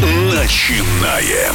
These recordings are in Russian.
Начинаем.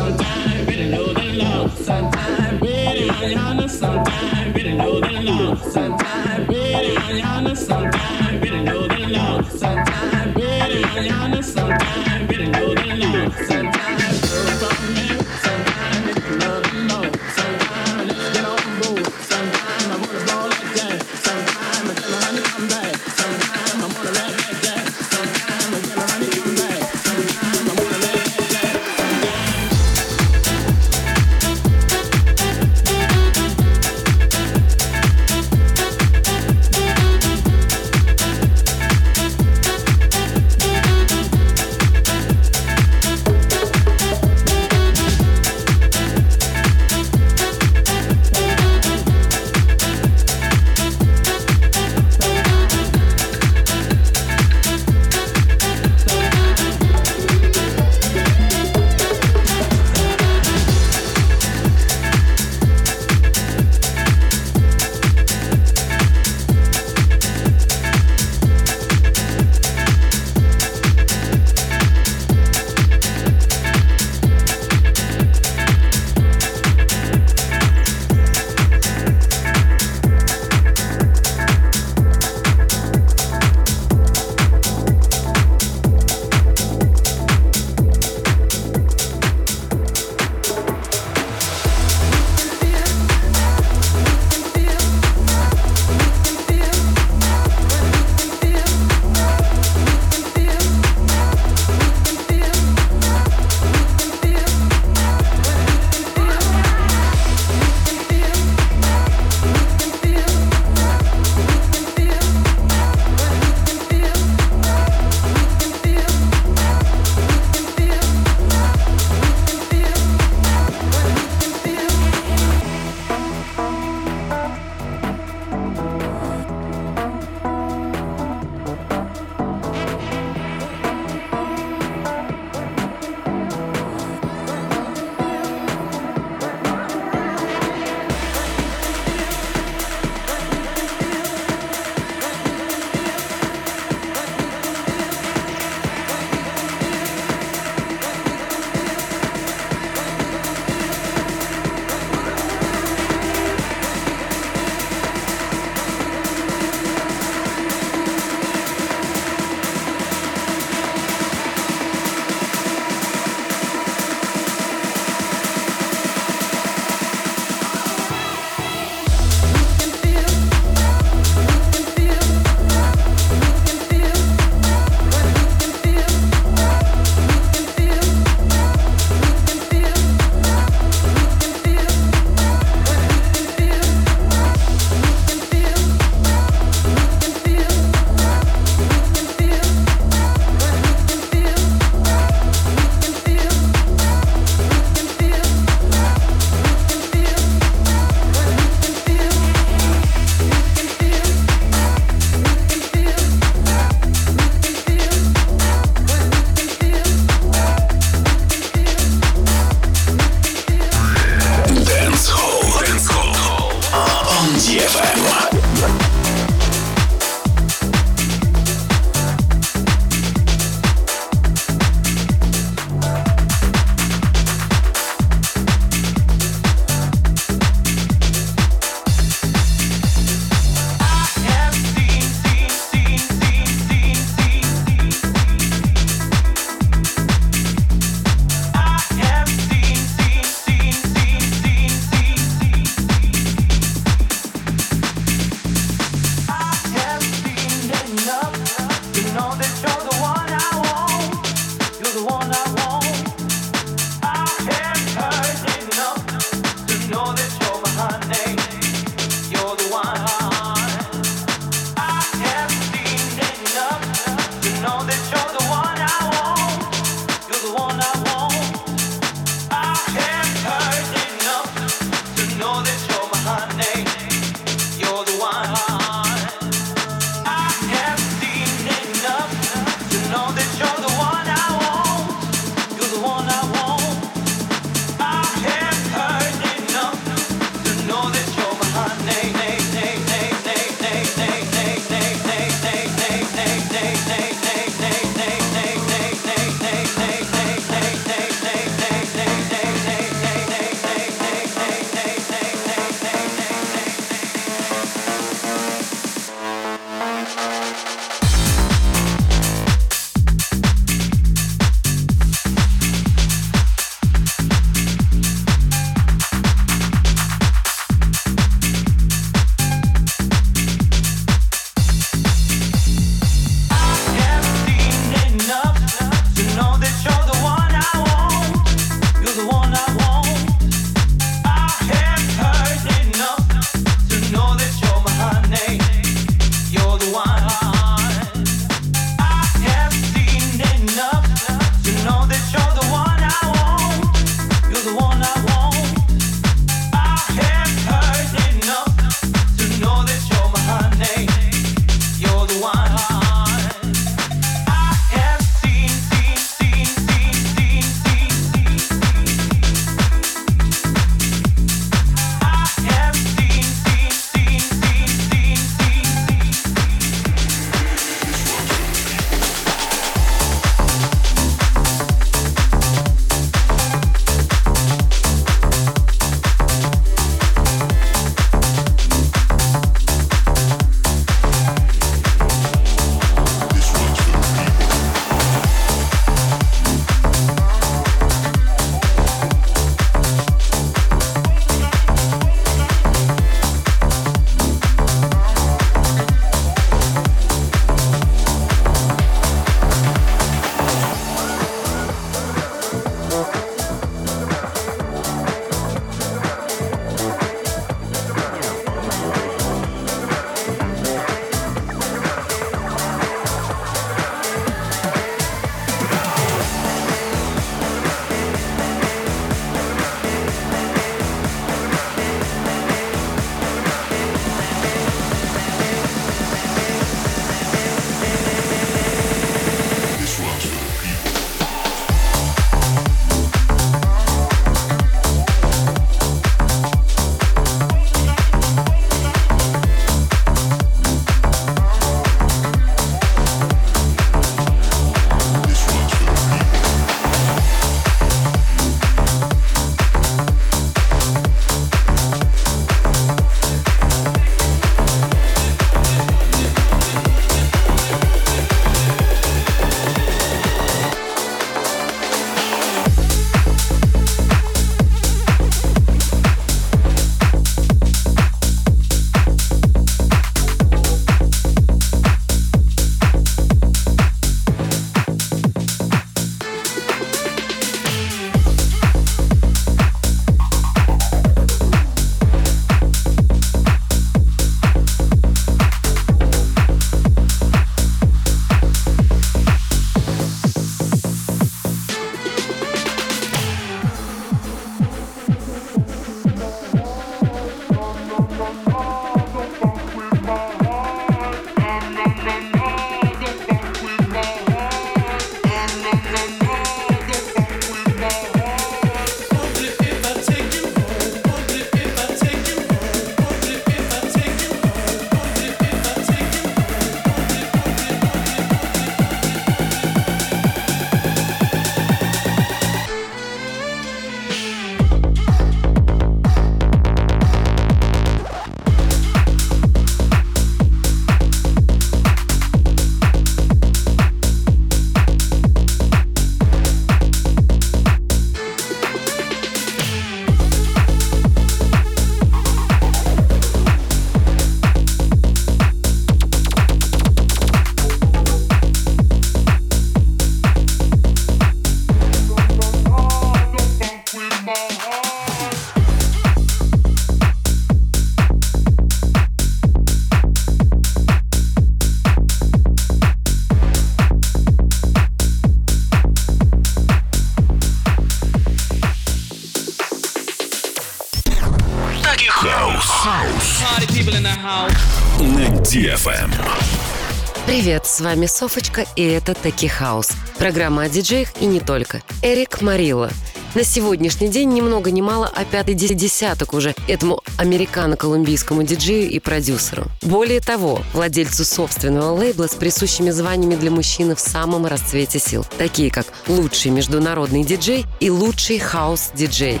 С вами Софочка, и это Таки Хаус. Программа о диджеях и не только. Эрик Морилло. На сегодняшний день ни много ни мало, а пятый десяток уже этому американо-колумбийскому диджею и продюсеру. Более того, владельцу собственного лейбла с присущими званиями для мужчины в самом расцвете сил, такие как лучший международный диджей и лучший хаус-диджей.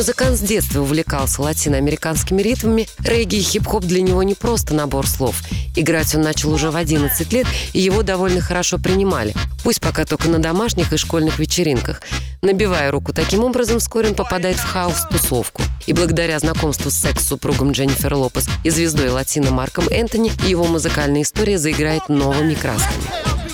Музыкант с детства увлекался латиноамериканскими ритмами, регги и хип-хоп для него не просто набор слов. Играть он начал уже в 11 лет, и его довольно хорошо принимали, пусть пока только на домашних и школьных вечеринках. Набивая руку таким образом, вскоре он попадает в хаос-тусовку. И благодаря знакомству с секс-супругом Дженнифер Лопес и звездой латино Марком Энтони, его музыкальная история заиграет новыми красками.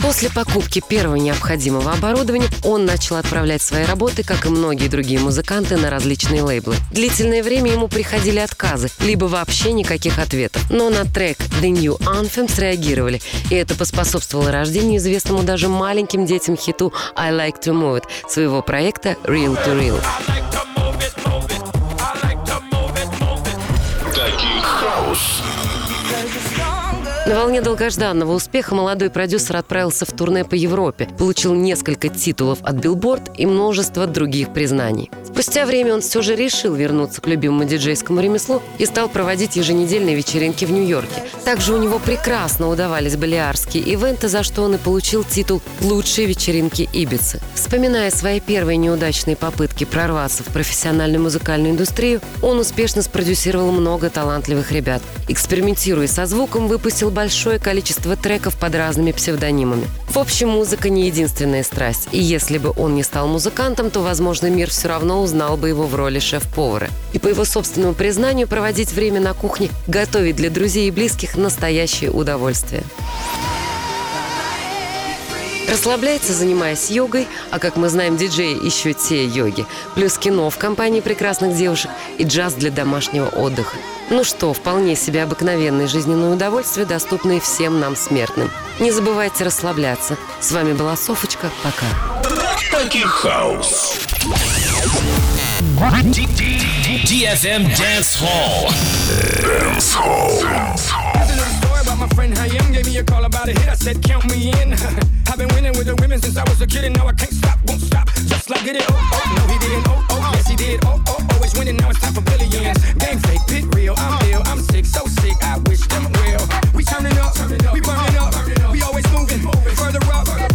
После покупки первого необходимого оборудования он начал отправлять свои работы, как и многие другие музыканты, на различные лейблы. Длительное время ему приходили отказы, либо вообще никаких ответов. Но на трек The New Anthem среагировали, и это поспособствовало рождению известному даже маленьким детям хиту I Like To Move It своего проекта Real to Real. На волне долгожданного успеха молодой продюсер отправился в турне по Европе, получил несколько титулов от Billboard и множество других признаний. Спустя время он все же решил вернуться к любимому диджейскому ремеслу и стал проводить еженедельные вечеринки в Нью-Йорке. Также у него прекрасно удавались балиарские ивенты, за что он и получил титул «Лучшие вечеринки Ибицы». Вспоминая свои первые неудачные попытки прорваться в профессиональную музыкальную индустрию, он успешно спродюсировал много талантливых ребят. Экспериментируя со звуком, выпустил большое количество треков под разными псевдонимами. В общем, музыка не единственная страсть, и если бы он не стал музыкантом, то, возможно, мир все равно узнал бы его в роли шеф-повара. И по его собственному признанию, проводить время на кухне, готовить для друзей и близких – настоящее удовольствие. Расслабляется, занимаясь йогой, а как мы знаем, диджеи еще те йоги. Плюс кино в компании прекрасных девушек и джаз для домашнего отдыха. Ну что, вполне себе обыкновенное жизненное удовольствие, доступное всем нам смертным. Не забывайте расслабляться. С вами была Софочка. Пока. Таки Хаус. DFM Dance Hall. Dance Hall. my friend Hayem gave me a call about a hit. I said, Count me in. I've been winning with the women since I was a kid, and now I can't stop, won't stop. Just like it, oh, oh, no, he didn't, oh, oh, yes, he did, oh, oh, always winning, now it's time for billions. Game fake, pit real, I'm ill, I'm sick, so sick, I wish them well. We turning up, we burning up, we always moving, further up.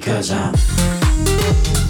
Because I'm.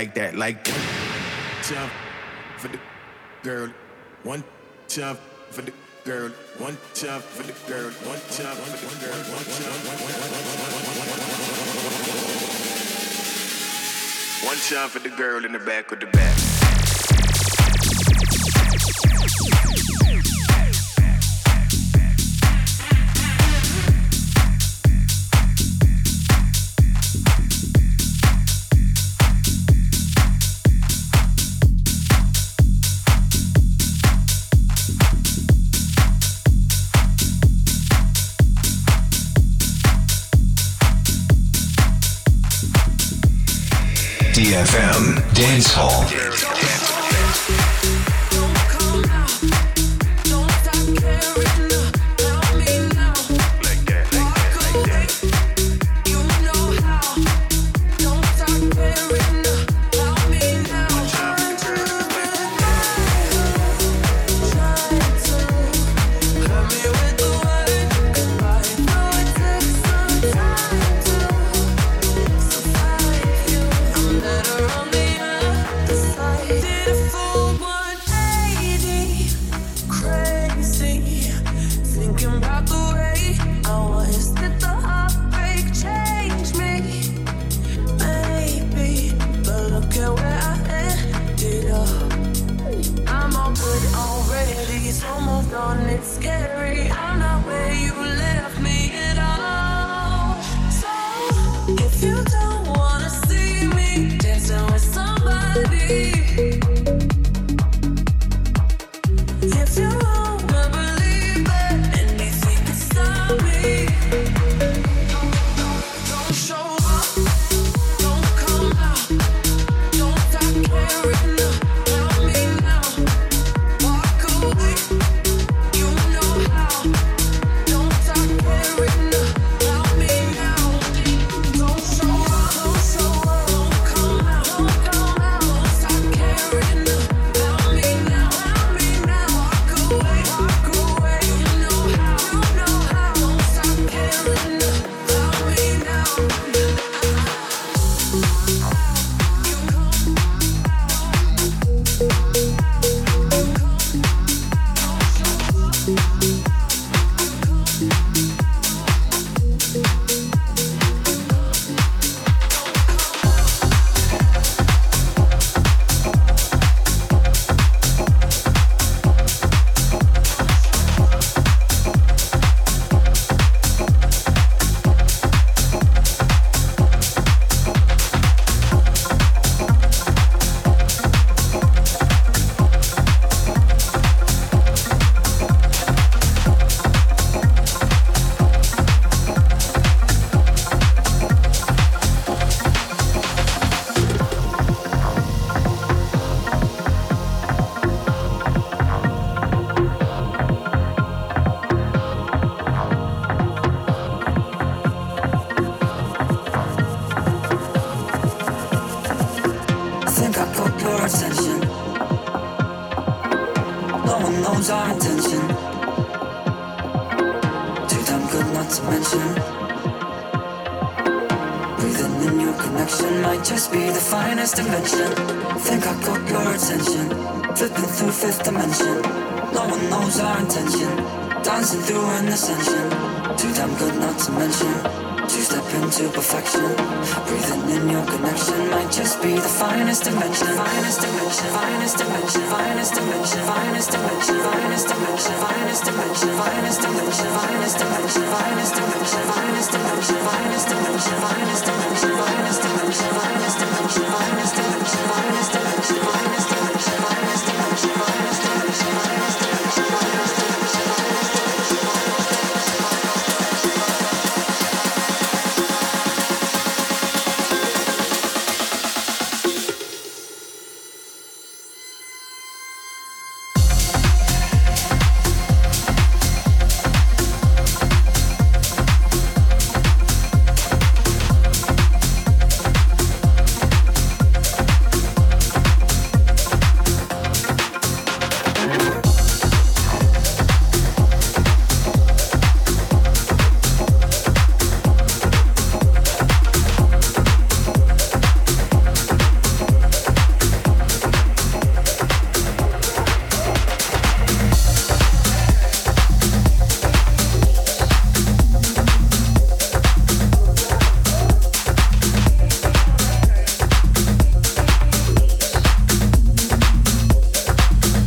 like that, like that. Jump for the girl, one jump for the girl, one jump for the girl, one jump for the girl, one jump. One for the girl in the back with the back. DFM Dance Hall. It's almost on, it's scary. I'm not where you left me. demands our attention. Too damn good not to mention. Breathing in your connection might just be the finest invention. Think I got your attention. Flipping through fifth dimension. No one knows our intention. Dancing through an ascension. Too damn good not to mention step into perfection. Breathing in your connection might just be the finest dimension. Finest dimension, finest dimension, finest dimension, finest dimension, finest dimension, finest dimension, finest dimension, finest dimension, finest dimension, finest dimension, finest dimension, finest dimension, finest dimension, finest dimension, finest dimension, finest dimension, finest dimension, finest dimension, finest dimension.